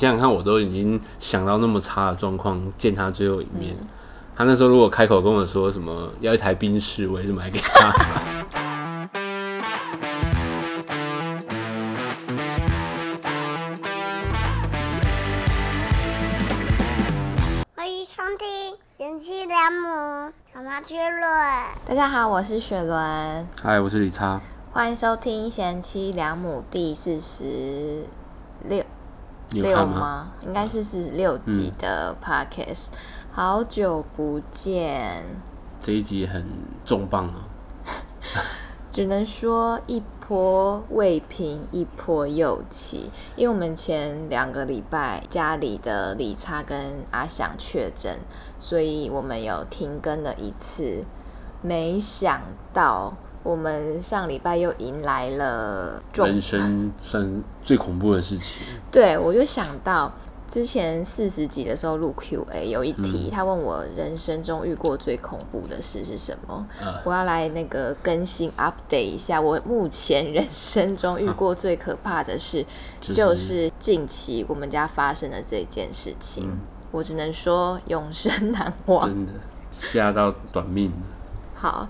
想想看，我都已经想到那么差的状况，见他最后一面。嗯他那时候如果开口跟我说什么要一台宾士，我也是买给他。欢迎收听《贤妻良母小妈之论》。大家好，我是雪伦，嗨，我是李叉，欢迎收听《贤妻良母》第四十六六吗？应该是四十六集的 podcast。好久不见，这一集很重磅啊。只能说一波未平，一波又起。因为我们前两个礼拜家里的李差跟阿翔确诊，所以我们有停更了一次。没想到我们上礼拜又迎来了人生算最恐怖的事情。对，我就想到之前四十集的时候录 Q&A 有一题，嗯他问我人生中遇过最恐怖的事是什么？呃我要来那个更新 update 一下，我目前人生中遇过最可怕的事，就是就是近期我们家发生的这件事情。嗯我只能说永生难忘。真的吓到短命了。好，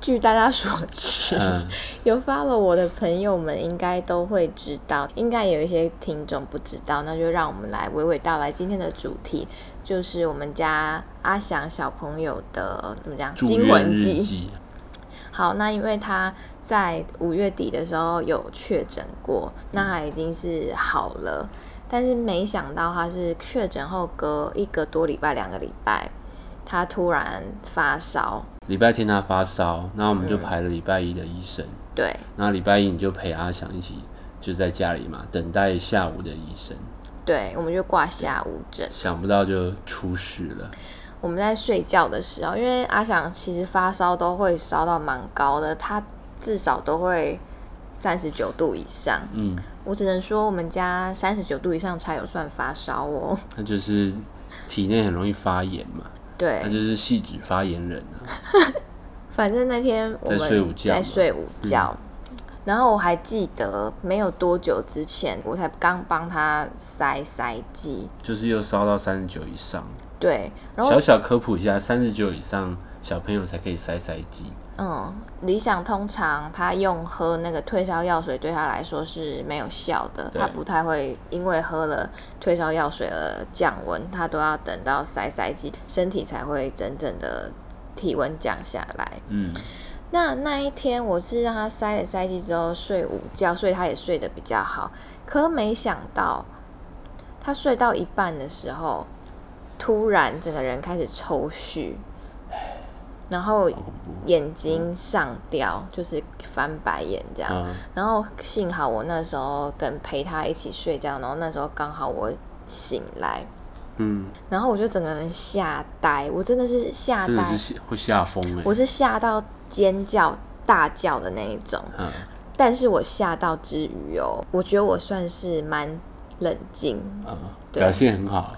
据大家所知，嗯，有 follow 我的朋友们应该都会知道，应该有一些听众不知道，那就让我们来娓娓道来。今天的主题就是我们家阿翔小朋友的怎么讲惊魂记。记。好，那因为他在五月底的时候有确诊过，那他已经是好了，但是没想到他是确诊后隔一个多礼拜、两个礼拜，他突然发烧。礼拜天他发烧，那我们就嗯排了礼拜一的医生。对那礼拜一你就陪阿翔一起就在家里嘛，等待下午的医生。对，我们就挂下午诊。想不到就出事了。我们在睡觉的时候，因为阿翔其实发烧都会烧到蛮高的，他至少都会三十九度以上。嗯，我只能说，我们家三十九度以上才有算发烧哦。那就是体内很容易发炎嘛，对他，就是戏子发言人啊。反正那天我们在睡午觉在睡午觉，然后我还记得没有多久之前，我才刚帮他塞塞剂，就是又烧到三十九以上。对，然后小小科普一下，三十九以上小朋友才可以塞塞剂。嗯，理想通常他用喝那个退烧药水对他来说是没有效的，他不太会因为喝了退烧药水而降温，他都要等到塞塞剂，身体才会真正的体温降下来。嗯，那那一天我是让他塞了塞剂之后睡午觉，所以他也睡得比较好。可没想到，他睡到一半的时候，突然整个人开始抽搐，然后。眼睛上吊，就是翻白眼这样。嗯，然后幸好我那时候跟陪他一起睡觉，然后那时候刚好我醒来，嗯，然后我就整个人吓呆，我真的是吓呆真的是，吓会吓疯哎。我是吓到尖叫大叫的那一种。嗯，但是我吓到之余哦，我觉得我算是蛮冷静，嗯，对表现很好。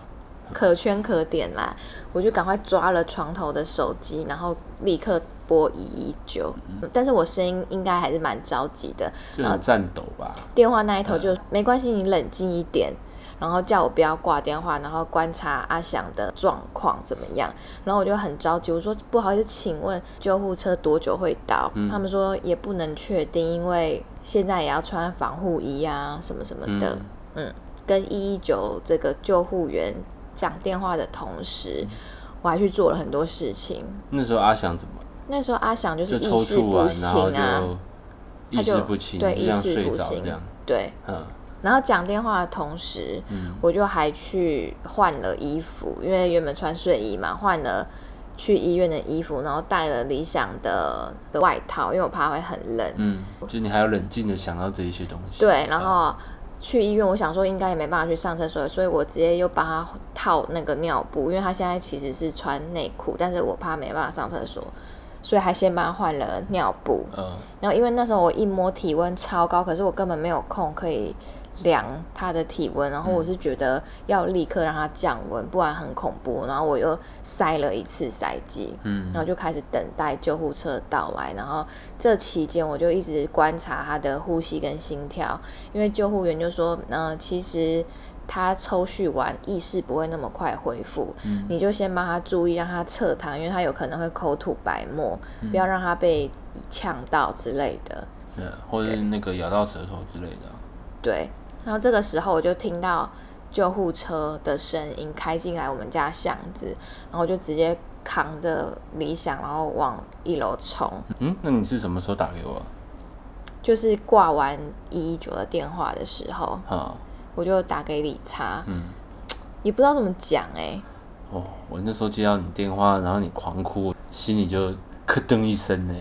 可圈可点啦。我就赶快抓了床头的手机，然后立刻拨一一九。但是我声音应该还是蛮着急的，就很颤抖吧。电话那一头就没关系，你冷静一点。然后叫我不要挂电话，然后观察阿翔的状况怎么样。然后我就很着急，我说不好意思，请问救护车多久会到？他们说也不能确定，因为现在也要穿防护衣啊，什么什么的。嗯跟一一九这个救护员讲电话的同时，我还去做了很多事情。那时候阿翔怎么那时候阿翔就是意识不搐完，然后清啊，就意他就识不清，对意识睡不清着这样。对。嗯然后讲电话的同时，嗯我就还去换了衣服，因为原本穿睡衣嘛，换了去医院的衣服，然后带了理想的的外套，因为我怕会很冷。嗯，就你还要冷静的想到这一些东西。对，然后去医院，我想说应该也没办法去上厕所，所以我直接又帮他套那个尿布，因为他现在其实是穿内裤，但是我怕没办法上厕所，所以还先帮他换了尿布。嗯，然后因为那时候我一摸体温超高，可是我根本没有空可以量他的体温，然后我是觉得要立刻让他降温，不然很恐怖。然后我又塞了一次塞剂，嗯然后就开始等待救护车到来。然后这期间我就一直观察他的呼吸跟心跳，因为救护员就说，嗯、其实他抽蓄完意识不会那么快恢复，嗯你就先帮他注意，让他侧躺，因为他有可能会口吐白沫，嗯不要让他被呛到之类的。对，或者是那个咬到舌头之类的啊。对，然后这个时候我就听到救护车的声音开进来我们家巷子，然后我就直接扛着理想，然后往一楼冲。嗯，那你是什么时候打给我？啊？就是挂完一一九的电话的时候，啊，我就打给李查，嗯，也不知道怎么讲哎、哦，我那时候接到你电话，然后你狂哭，心里就咯噔一声呢，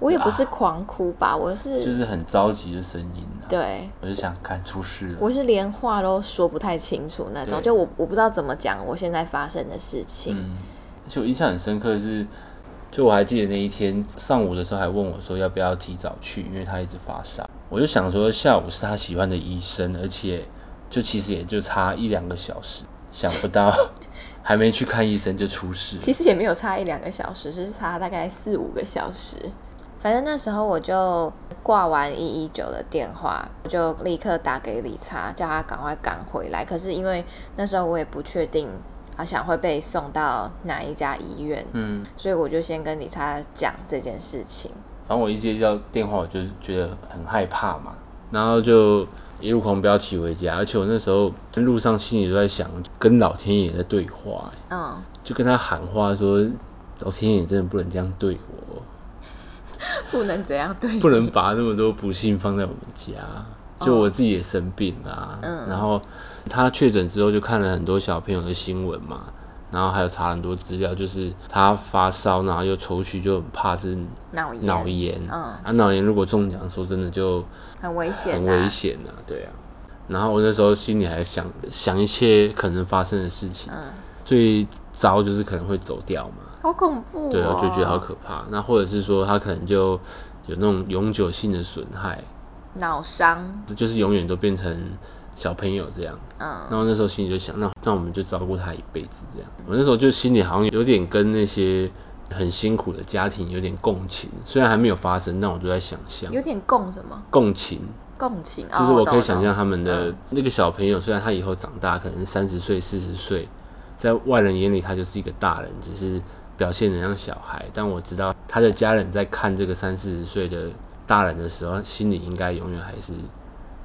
我也不是狂哭吧，我是就是很着急的声音啊。对，我是想，看出事了。我是连话都说不太清楚那种，就我我不知道怎么讲我现在发生的事情。嗯，而且我印象很深刻的是，就我还记得那一天上午的时候还问我说要不要提早去，因为他一直发烧。我就想说下午是他喜欢的医生，而且就其实也就差一两个小时，想不到 还没去看医生就出事。其实也没有差一两个小时，是差大概四五个小时。反正那时候我就挂完一一九的电话，我就立刻打给理查，叫他赶快赶回来。可是因为那时候我也不确定阿翔会被送到哪一家医院，嗯，所以我就先跟理查讲这件事情。反正我一接到电话，我就是觉得很害怕嘛，然后就一路狂飙骑回家，而且我那时候路上心里都在想，跟老天爷在对话、欸嗯，就跟他喊话说，老天爷真的不能这样对我。不能这样对。你，不能把那么多不幸放在我们家。就我自己也生病啦、嗯。然后他确诊之后就看了很多小朋友的新闻嘛，然后还有查很多资料，就是他发烧，然后又抽搐，就很怕是脑炎，脑炎。嗯，啊，脑炎如果中奖，说真的就很危险、啊，很危险啊，对啊。然后我那时候心里还想想一些可能发生的事情，嗯，最糟就是可能会走掉嘛，好恐怖、哦，对啊，我就觉得好可怕。那或者是说他可能就有那种永久性的损害，脑伤，就是永远都变成小朋友这样。嗯，然后那时候心里就想，那那我们就照顾他一辈子这样。我那时候就心里好像有点跟那些很辛苦的家庭有点共情，虽然还没有发生，但我都在想象。有点共什么？共情，共情，就是我可以想象他们哦的那个小朋友，虽然他以后长大可能三十岁、四十岁，在外人眼里他就是一个大人，只是表现得像小孩。但我知道他的家人在看这个三四十岁的大人的时候，心里应该永远还是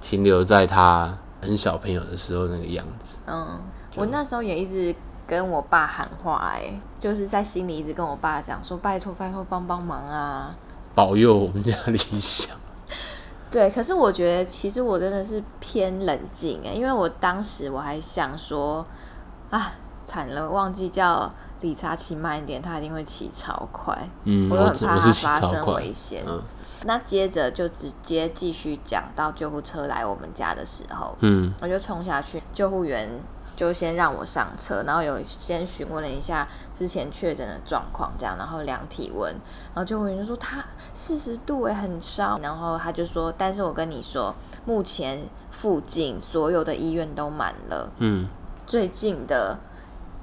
停留在他很小朋友的时候那个样子。嗯，我那时候也一直跟我爸喊话、哎，就是在心里一直跟我爸讲说，拜托拜托帮帮忙啊。保佑我们家理想。对，可是我觉得其实我真的是偏冷静哎，因为我当时我还想说，啊，惨了，忘记叫理查骑慢一点，他一定会骑超快，嗯，我就很怕他发生危险。嗯。那接着就直接继续讲到救护车来我们家的时候，嗯。我就冲下去，救护员就先让我上车，然后有先询问了一下之前确诊的状况，这样，然后量体温，然后救护员就说他四十度诶，很烧，然后他就说，但是我跟你说，目前附近所有的医院都满了，嗯，最近的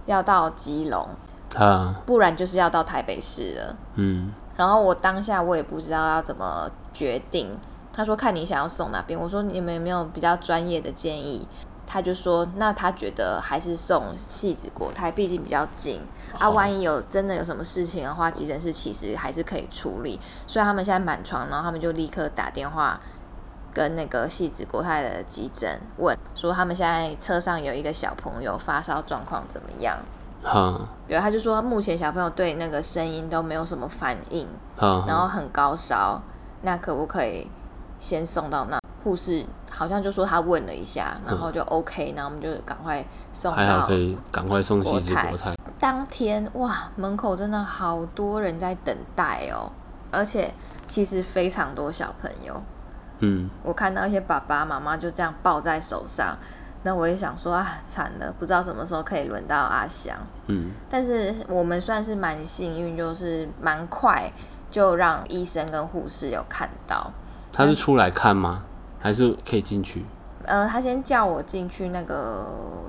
要到基隆，他不然就是要到台北市了。嗯然后我当下我也不知道要怎么决定。他说看你想要送哪边，我说你们有没有比较专业的建议？他就说那他觉得还是送戏子国泰，毕竟比较近啊。哦万一有真的有什么事情的话，急诊室其实还是可以处理。所以他们现在满床，然后他们就立刻打电话跟那个戏子国泰的急诊问，说他们现在车上有一个小朋友发烧状况怎么样？哈对，他就说目前小朋友对那个声音都没有什么反应，哈，然后很高烧，那可不可以先送到那？护士好像就说他问了一下，然后就 OK，然后我们就赶快送到还好可。以赶快送国泰。当天哇，门口真的好多人在等待哦，而且其实非常多小朋友，嗯我看到一些爸爸妈妈就这样抱在手上，那我也想说啊，惨了，不知道什么时候可以轮到阿翔。嗯但是我们算是蛮幸运，就是蛮快就让医生跟护士有看到。他是出来看吗？还是可以进去呃，他先叫我进去那个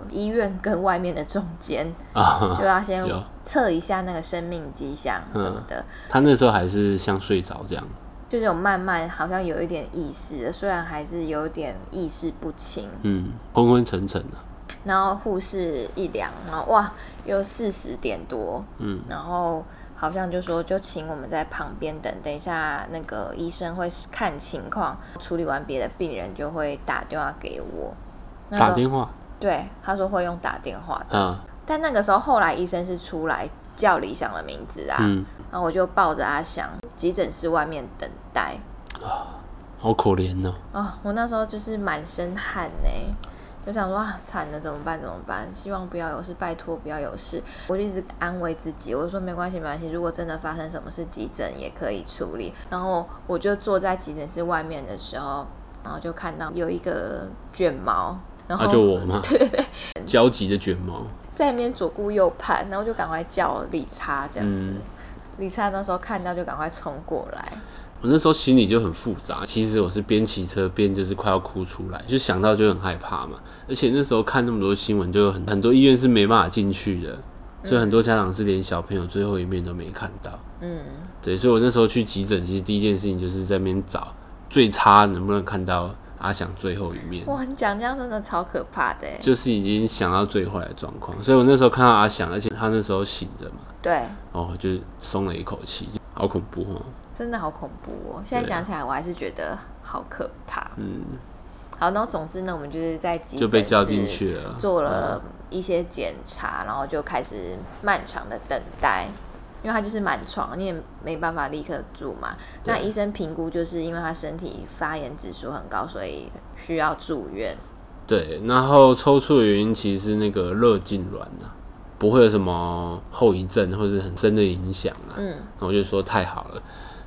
医院跟外面的中间，啊？就要先测一下那个生命迹象什么的，他那时候还是像睡着这样。就这种慢慢好像有一点意识了，虽然还是有点意识不清。嗯，昏昏沉沉的。然后护士一量，然后哇，又四十点多，嗯，然后好像就说就请我们在旁边等，等一下那个医生会看情况，处理完别的病人就会打电话给我。打电话对，他说会用打电话的，啊，但那个时候后来医生是出来叫李想的名字啊，嗯，然后我就抱着阿翔，急诊室外面等待。啊好可怜哦。啊、我那时候就是满身汗呢，就想说啊，惨了怎么办？怎么办？希望不要有事，拜托不要有事。我就一直安慰自己，我就说没关系，没关系。如果真的发生什么事，急诊也可以处理。然后我就坐在急诊室外面的时候，然后就看到有一个卷毛，然后、啊，就我嘛，对对对，焦急的卷毛，在那边左顾右盼，然后就赶快叫理查这样子。嗯理查那时候看到就赶快冲过来，我那时候心里就很复杂，其实我是边骑车边就是快要哭出来，就想到就很害怕嘛。而且那时候看那么多新闻，就有很很多医院是没办法进去的，所以很多家长是连小朋友最后一面都没看到。嗯，对，所以我那时候去急诊，其实第一件事情就是在那边找最差能不能看到阿翔最后一面，哇，你讲这样真的超可怕的。就是已经想到最坏的状况。所以我那时候看到阿翔，而且他那时候醒着嘛，对，哦，就松了一口气，好恐怖哦。真的好恐怖哦！现在讲起来，我还是觉得好可怕。嗯，好，然后总之呢，我们就是在急就被诊叫进室去了。做了一些检查，然后就开始漫长的等待，因为他就是满床，你也没办法立刻住嘛。那对医生评估就是因为他身体发炎指数很高，所以需要住院。对，然后抽搐的原因其实是那个热痉挛呐，不会有什么后遗症或者很深的影响啊。嗯然后我就说太好了，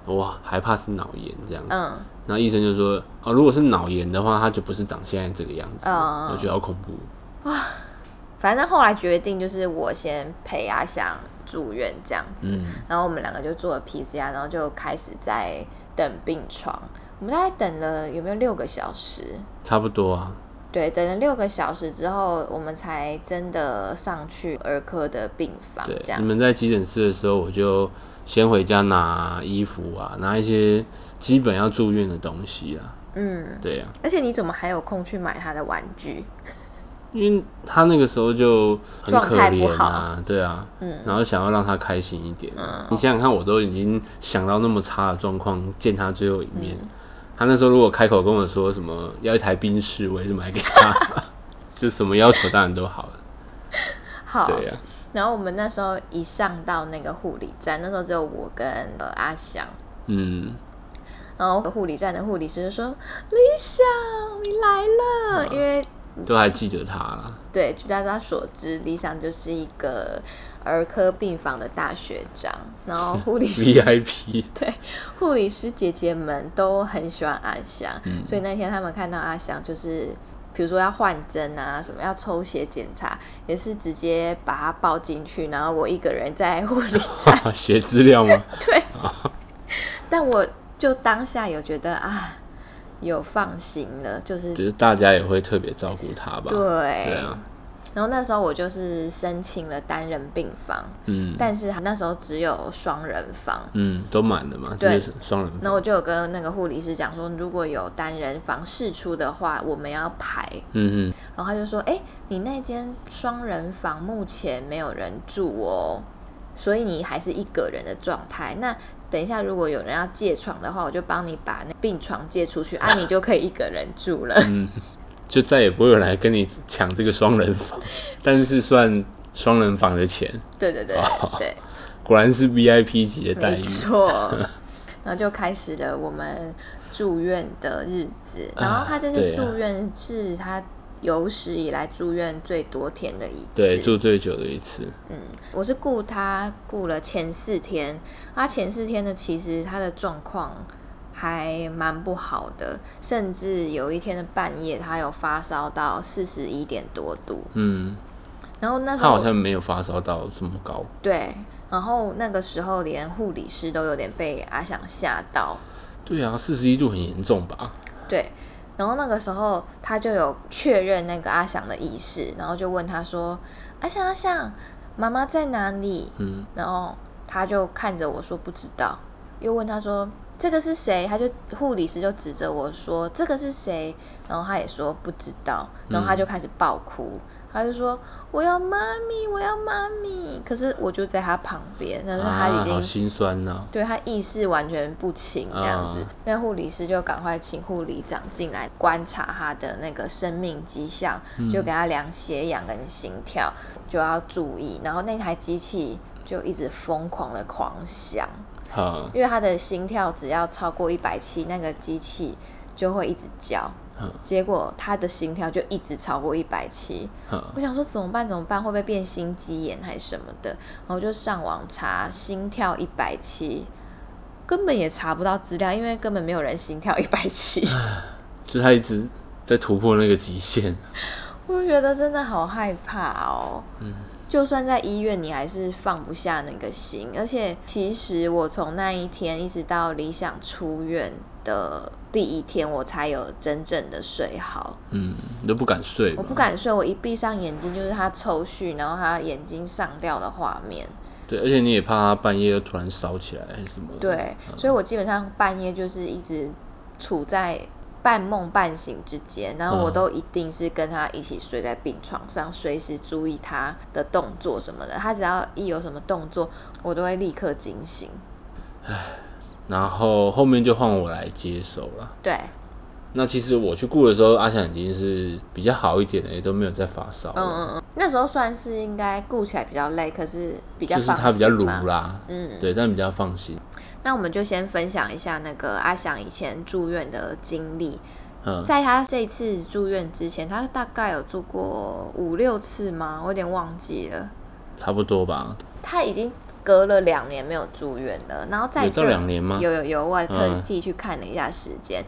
我，还怕是脑炎这样子。嗯，然后医生就说，哦，如果是脑炎的话，他就不是长现在这个样子。嗯我觉得好恐怖。反正后来决定就是我先陪阿翔住院这样子，嗯，然后我们两个就做了 PCR，然后就开始在等病床。我们大概等了有没有六个小时？差不多啊。对，等了六个小时之后，我们才真的上去儿科的病房。对这，样你，们在急诊室的时候，我就先回家拿衣服啊，拿一些基本要住院的东西啊。嗯，对呀、而且你怎么还有空去买他的玩具？因为他那个时候就很可怜啊，对啊，嗯然后想要让他开心一点。嗯你想想看，我都已经想到那么差的状况，见他最后一面，嗯他那时候如果开口跟我说什么要一台宾士，我也是买给他，就什么要求当然都好了。好，对呀、然后我们那时候一上到那个护理站，那时候只有我跟呃阿翔，嗯，然后护理站的护理师就说：“李想，你来了。因为都还记得他啦。对，据大家所知，理想就是一个儿科病房的大学长，然后护理师 VIP，对护理师姐姐们都很喜欢阿翔，嗯所以那天他们看到阿翔就是。比如说要换针啊，什么要抽血检查，也是直接把他抱进去，然后我一个人在护理 站写资料吗？对，但我就当下有觉得啊，有放心了，就是就是大家也会特别照顾他吧。对，对啊，然后那时候我就是申请了单人病房，嗯但是那时候只有双人房。嗯，都满了嘛，对就是双人房。那我就有跟那个护理师讲说，如果有单人房试出的话，我们要排。嗯嗯，然后他就说：“哎、你那间双人房目前没有人住哦，所以你还是一个人的状态。那等一下如果有人要借床的话，我就帮你把那病床借出去，啊，你就可以一个人住了。嗯，就再也不会有人来跟你抢这个双人房，但是算双人房的钱，对对对哦对，果然是 VIP 级的待遇没遇。错。然后就开始了我们住院的日子。然后他这次对啊住院是他有史以来住院最多天的一次。对，住最久的一次。嗯，我是顾他顾了前四天，他前四天呢，其实他的状况还蛮不好的，甚至有一天的半夜，他有发烧到四十一点多度，嗯，然后那时候他好像没有发烧到这么高。对，然后那个时候连护理师都有点被阿想吓到，对啊，四十一度很严重吧？对，然后那个时候他就有确认那个阿翔的意识，然后就问他说：“阿翔，阿翔，妈妈在哪里？”嗯，然后他就看着我说不知道，又问他说这个是谁？他就护理师就指着我说这个是谁？然后他也说不知道，然后他就开始爆哭，他就说我要妈咪，我要妈咪。可是我就在他旁边，但是他已啊，经、好心酸呐、对他意识完全不清这样子啊。那护理师就赶快请护理长进来观察他的那个生命迹象，嗯就给他量血氧跟心跳，就要注意。然后那台机器就一直疯狂的狂响，因为他的心跳只要超过一百七，那个机器就会一直叫。嗯结果他的心跳就一直超过一百七，我想说怎么办？怎么办？会不会变心肌炎还是什么的？然后就上网查心跳一百七，根本也查不到资料，因为根本没有人心跳一百七。就他一直在突破那个极限。我就觉得真的好害怕哦。嗯就算在医院，你还是放不下那个心。而且，其实我从那一天一直到理想出院的第一天，我才有真正的睡好。嗯，你都不敢睡。我不。敢睡，我一闭上眼睛就是他抽搐，然后他眼睛上吊的画面。对，而且你也怕他半夜又突然烧起来还是什么的。对，所以我基本上半夜就是一直处在半梦半醒之间，然后我嗯都一定是跟他一起睡在病床上，随时注意他的动作什么的。他只要一有什么动作，我都会立刻惊醒。然后后面就换我来接手了。对，那其实我去顾的时候，阿翔已经是比较好一点的，也都没有再发烧。嗯嗯嗯，那时候算是应该顾起来比较累，可是比较就是他比较鲁。啦，嗯，对，但比较放心。那我们就先分享一下那个阿翔以前住院的经历。嗯，在他这次住院之前，他大概有住过五六次吗？我有点忘记了。差不多吧。他已经隔了两年没有住院了，然后在这两年吗有有有，我还特嗯地去看了一下时间。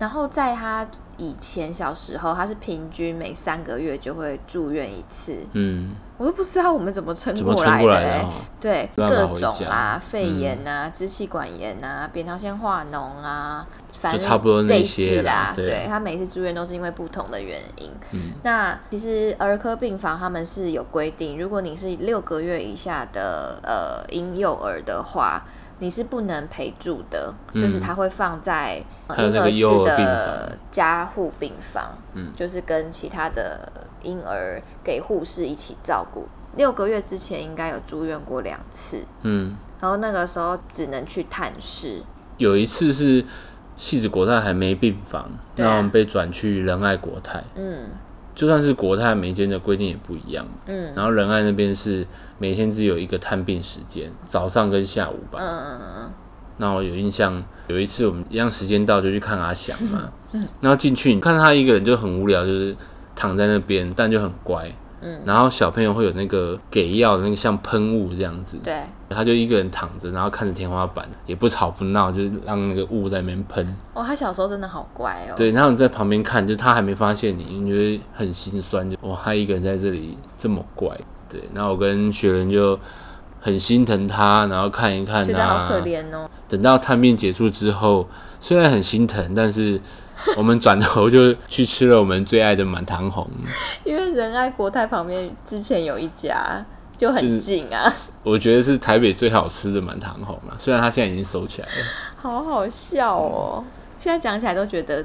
然后在他以前小时候，他是平均每三个月就会住院一次，嗯，我都不知道我们怎么撑过来的？对，各种啊，肺嗯炎啊、支气管炎啊、扁桃腺化脓啊，反正就差不多那类些啦。对对他每次住院都是因为不同的原因。嗯那其实儿科病房他们是有规定，如果你是六个月以下的呃婴幼儿的话，你是不能陪住的，嗯就是他会放在婴儿室的加护病房，嗯就是跟其他的婴儿给护士一起照顾。六个月之前应该有住院过两次，嗯，然后那个时候只能去探视。有一次是戏子国泰还没病房，那我们被转去仁爱国泰。嗯就算是国泰，每间的规定也不一样。嗯然后仁爱那边是每天只有一个探病时间，早上跟下午吧。嗯嗯嗯那我有印象，有一次我们一样时间到就去看阿翔嘛，然后进去你看他一个人就很无聊，就是躺在那边，但就很乖。嗯，然后小朋友会有那个给药的那个像喷雾这样子，对，他就一个人躺着，然后看着天花板，也不吵不闹，就是让那个雾在那边喷。哦，他小时候真的好乖哦。对，然后你在旁边看，就他还没发现你，你觉得很心酸，就哇，他一个人在这里这么乖。对，然后我跟雪人就很心疼他，然后看一看觉得好可他。怜哦。等到探病结束之后，虽然很心疼，但是 我们转头就去吃了我们最爱的满堂红。因为仁爱国泰旁边之前有一家就就是很近啊，我觉得是台北最好吃的满堂红了，虽然它现在已经收起来了，好好笑哦。现在讲起来都觉得，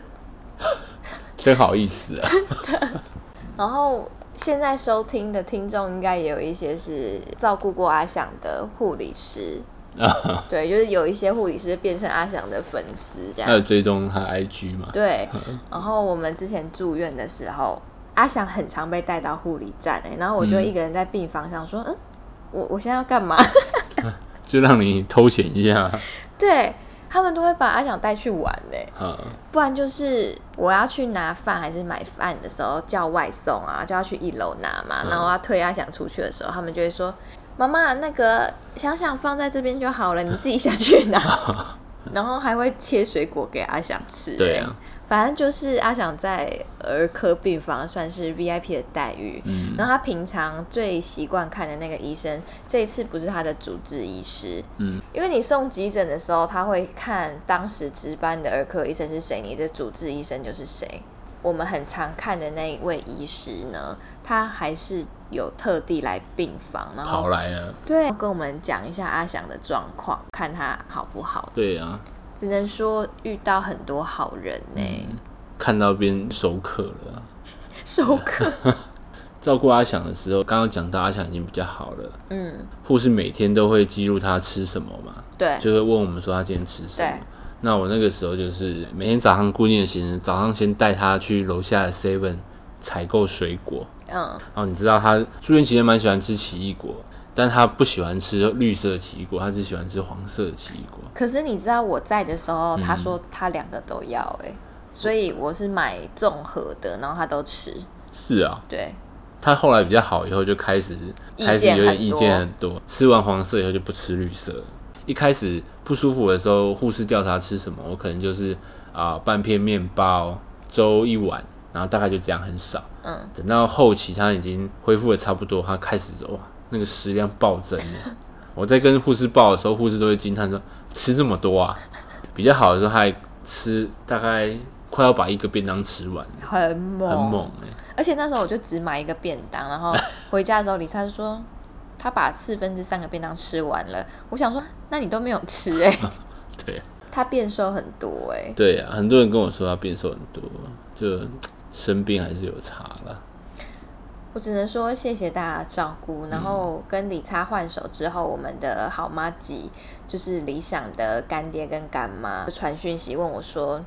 真好意思啊。然后现在收听的听众应该也有一些是照顾过阿翔的护理师，对，就是有一些护理师变成阿翔的粉丝这样还有。追踪他 IG 嘛？对，然后我们之前住院的时候，阿翔很常被带到护理站哎、然后我就嗯一个人在病房想说，嗯，我我现在要干嘛？就让你偷闲一下。对他们都会把阿翔带去玩哎、啊，不然就是我要去拿饭还是买饭的时候叫外送啊，就要去一楼拿嘛。嗯然后要推阿翔出去的时候，他们就会说：“妈妈，那个想想放在这边就好了，你自己下去拿。”然后还会切水果给阿想吃。对啊，反正就是阿想在儿科病房算是 VIP 的待遇。嗯，然后他平常最习惯看的那个医生，这一次不是他的主治医师，嗯，因为你送急诊的时候，他会看当时值班的儿科医生是谁，你的主治医生就是谁。我们很常看的那一位医师呢，他还是有特地来病房，然后跑来了。对跟我们讲一下阿翔的状况，看他好不好。对啊，只能说遇到很多好人呢、看到变熟客了 熟客。照顾阿翔的时候，刚刚讲到阿翔已经比较好了，嗯，护士每天都会记录他吃什么嘛，对，就会问我们说他今天吃什么。对。那我那个时候就是每天早上固定的行程，早上先带他去楼下的 Seven 采购水果，嗯，然后你知道他住院期间蛮喜欢吃奇异果，但他不喜欢吃绿色的奇异果，他只喜欢吃黄色的奇异果。可是你知道我在的时候，嗯。他说他两个都要、哎、所以我是买综合的，然后他都吃，是啊，对，他后来比较好以后就开始开始有点意见很多，吃完黄色以后就不吃绿色了。一开始不舒服的时候，护士调查吃什么，我可能就是啊、半片面包，粥一碗，然后大概就这样很少。嗯，等到后期他已经恢复的差不多，他开始哇那个食量暴增了。我在跟护士报的时候，护士都会惊叹说吃这么多啊。比较好的时候，他还吃大概快要把一个便当吃完，很猛，很猛哎、而且那时候我就只买一个便当，然后回家的时候，李灿就说他把四分之三个便当吃完了。我想说，那你都没有吃哎、对他变瘦很多哎、对啊，很多人跟我说他变瘦很多，就生病还是有差了。我只能说谢谢大家照顾。然后跟李差换手之后，我们的好妈吉就是理想的干爹跟干妈传讯息问我说：“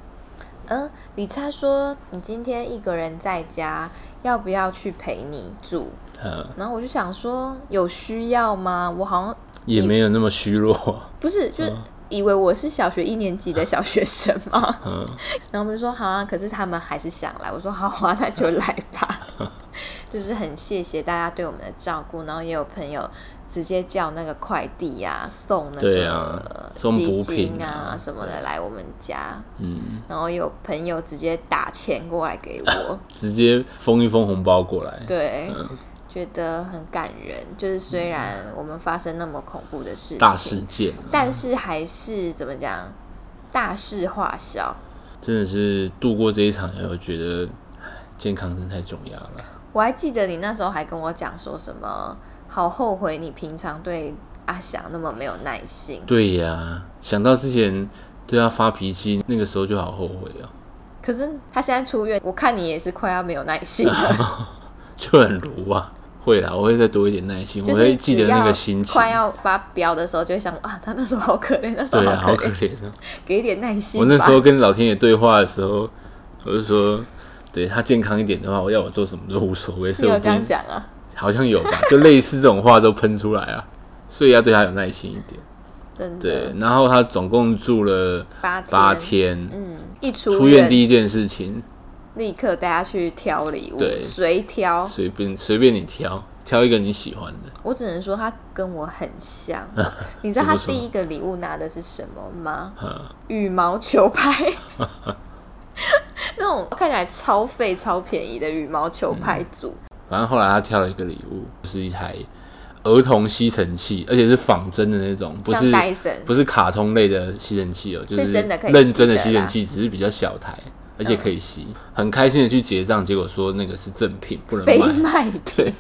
嗯，李差说你今天一个人在家，要不要去陪你住嗯，？”然后我就想说，有需要吗？我好像也没有那么虚弱。不是，就是以为我是小学一年级的小学生嘛。嗯，然后我们就说好啊，可是他们还是想来。我说好啊，那就来吧。就是很谢谢大家对我们的照顾，然后也有朋友直接叫那个快递呀、送那个啊送基补品啊啊什么的来我们家，嗯，然后有朋友直接打钱过来给我，直接封一封红包过来。对，嗯觉得很感人。就是虽然我们发生那么恐怖的事情，大事件啊，但是还是怎么讲，大事化小。真的是度过这一场以后，觉得健康真的太重要了。我还记得你那时候还跟我讲说什么，好后悔你平常对阿翔那么没有耐心。对呀，想到之前对他发脾气，那个时候就好后悔哦，可是他现在出院，我看你也是快要没有耐心了，就很鲁啊。会啦，我会再多一点耐心，就是我会记得那个心情。快要发飙的时候，就会想啊，他那时候好可怜，那时候好好可怜。给一点耐心我。那时候跟老天爷对话的时候，我就说，对他健康一点的话，我要我做什么都无所谓，所你有这样以我不应讲啊？好像有吧，就类似这种话都喷出来啊，所以要对他有耐心一点。真对的，，然后他总共住了八天，八天，嗯，一出出院第一件事情，立刻带他去挑礼物，对随挑。随便随便你挑，挑一个你喜欢的。我只能说他跟我很像。你知道他第一个礼物拿的是什么吗？嗯，羽毛球拍，那种看起来超费、超便宜的羽毛球拍组。反正后来他挑了一个礼物，就是一台儿童吸尘器，而且是仿真的那种，不是不是卡通类的吸尘器哦，就是真的可以认真的吸尘器，只是比较小台，而且可以吸。很开心的去结账，结果说那个是赠品，不能非卖。卖 对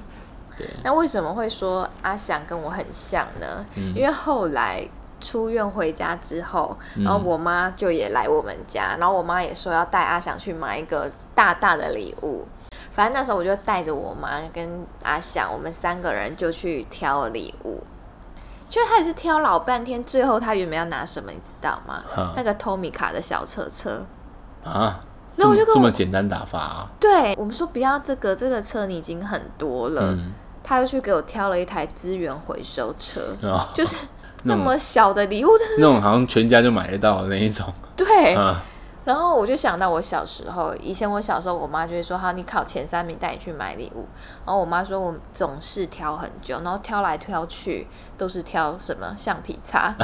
那为什么会说阿翔跟我很像呢？嗯因为后来出院回家之后，嗯然后我妈就也来我们家，然后我妈也说要带阿翔去买一个大大的礼物。反正那时候我就带着我妈跟阿翔，我们三个人就去挑礼物。就他也是挑老半天，最后他原本要拿什么，你知道吗？那个 Tommy 卡的小车车。啊，那我就这么简单打发啊？对我们说不要这个，这个车你已经很多了。嗯，他又去给我挑了一台资源回收车，哦，就是 那么小的礼物，真的那种好像全家就买得到的那一种 对。啊，然后我就想到我小时候，以前我小时候，我妈就会说：“好，你考前三名带你去买礼物。”然后我妈说我总是挑很久，然后挑来挑去都是挑什么橡皮擦，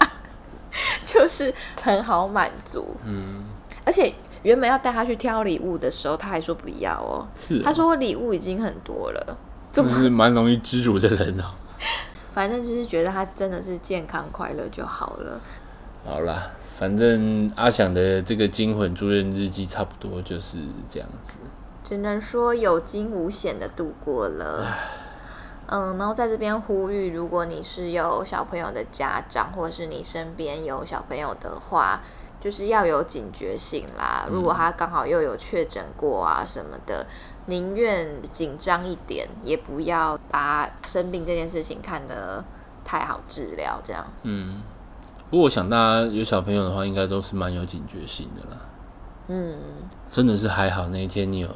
就是很好满足。嗯，而且原本要带他去挑礼物的时候，他还说不要哦，是哦，她说我礼物已经很多了。真的是蛮容易知足的人哦。反正就是觉得他真的是健康快乐就好了。好啦，反正阿想的这个惊魂住院日记差不多就是这样子。只能说有惊无险的度过了。嗯，然后在这边呼吁，如果你是有小朋友的家长，或者是你身边有小朋友的话，就是要有警觉性啦。如果他刚好又有确诊过啊什么的，宁愿紧张一点，也不要把生病这件事情看得太好治疗。这样，嗯，不过我想大家有小朋友的话，应该都是蛮有警觉性的啦。嗯，真的是还好那一天你有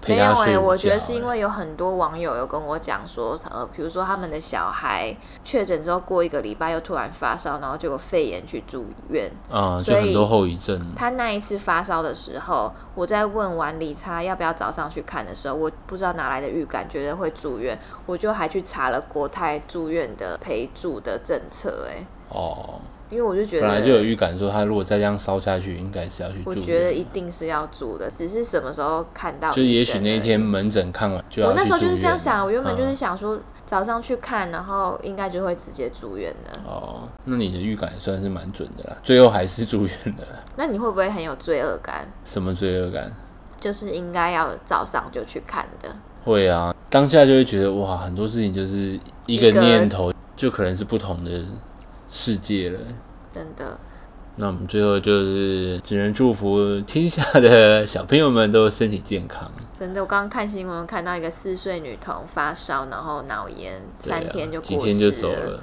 陪没有哎、他睡觉、我觉得是因为有很多网友有跟我讲说，呃，比如说他们的小孩确诊之后过一个礼拜又突然发烧，然后结果肺炎去住院。啊、就所以很多后遗症。他那一次发烧的时候，我在问完理查要不要早上去看的时候，我不知道哪来的预感，觉得会住院，我就还去查了国泰住院的陪住的政策、哎，哦，因为我就觉得本来就有。预感说他如果再这样烧下去，应该是要去住。我觉得一定是要住的，只是什么时候看到。就也许那一天门诊看完就要我那时候就是这样想，我原本就是嗯想说早上去看，然后应该就会直接住院的。哦，那你的预感也算是蛮准的啦，最后还是住院的。那你会不会很有罪恶感？什么罪恶感？就是应该要早上就去看的。会啊，当下就会觉得哇，很多事情就是一个念头，就可能是不同的世界了。真的，那我们最后就是只能祝福天下的小朋友们都身体健康。真的，我刚刚看新闻看到一个四岁女童发烧，然后脑炎，三天就过几天就走了。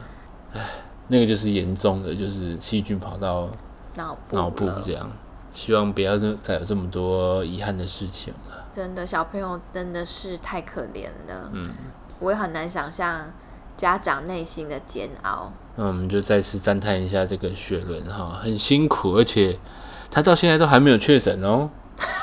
唉，那个就是严重的，就是细菌跑到脑部脑部这样。希望不要再有这么多遗憾的事情了。真的，小朋友真的是太可怜了。嗯，我也很难想象家长内心的煎熬。那我们就再次赞叹一下这个雪伦哈，很辛苦，而且他到现在都还没有确诊哦，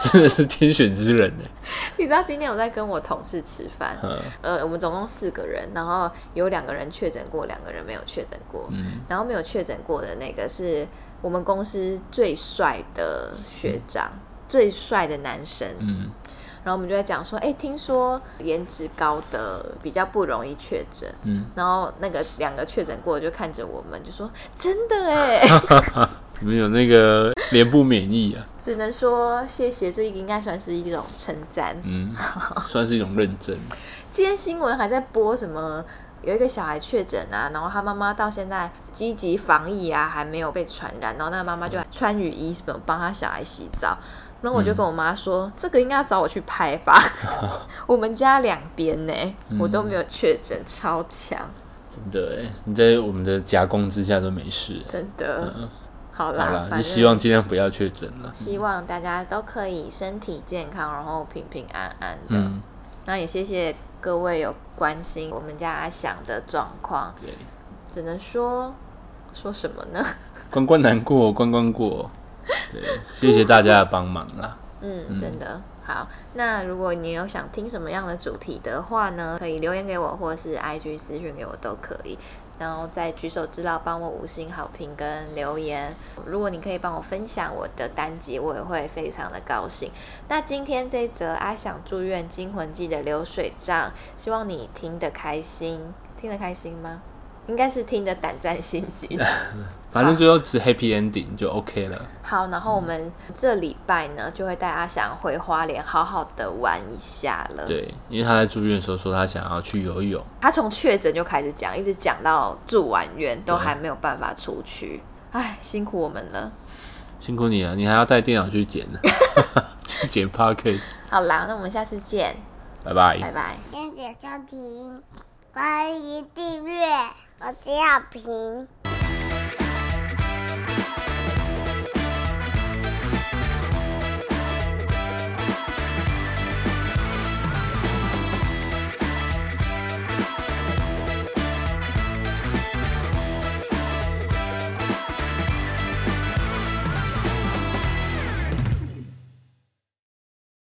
真的是天选之人呢。你知道今天我在跟我同事吃饭，嗯呃，我们总共四个人，然后有两个人确诊过，两个人没有确诊过。嗯然后没有确诊过的那个是我们公司最帅的学长，最帅的男生。嗯，然后我们就在讲说，哎，听说颜值高的比较不容易确诊。嗯，然后那个两个确诊过的就看着我们，就说真的哎，你们有那个脸部免疫啊？只能说谢谢，这应该算是一种称赞。嗯，算是一种认真。今天新闻还在播什么？有一个小孩确诊啊，然后他妈妈到现在积极防疫啊，还没有被传染，然后那个妈妈就穿雨衣什么帮他小孩洗澡，然后我就跟我妈说，这个应该要找我去拍吧，我们家两边呢，我都没有确诊，超强，真的哎，你在我们的夹攻之下都没事。真的。嗯，好啦，好啦，就希望尽量不要确诊了。希望大家都可以身体健康，然后平平安安的。嗯，那也谢谢各位有关心我们家阿翔的状况，对，只能说说什么呢？关关难过关关过。对，谢谢大家的帮忙啦。嗯，真的好。那如果你有想听什么样的主题的话呢，可以留言给我，或是 IG 私讯给我都可以。然后再举手之劳帮我五星好评跟留言。如果你可以帮我分享我的单集，我也会非常的高兴。那今天这一则阿想住院惊魂记的流水账，希望你听得开心，听得开心吗？应该是听得胆战心惊。反正最后只 happy ending 就 OK 了。好，然后我们这礼拜呢，就会带阿翔回花莲好好的玩一下了。对，因为他在住院的时候说他想要去游泳，他从确诊就开始讲，一直讲到住完院都对还没有办法出去，唉，辛苦我们了。辛苦你了，你还要带电脑去剪呢，去剪 podcast。好啦，那我们下次见，拜拜。拜拜。谢谢收听，欢迎订阅，我叫平。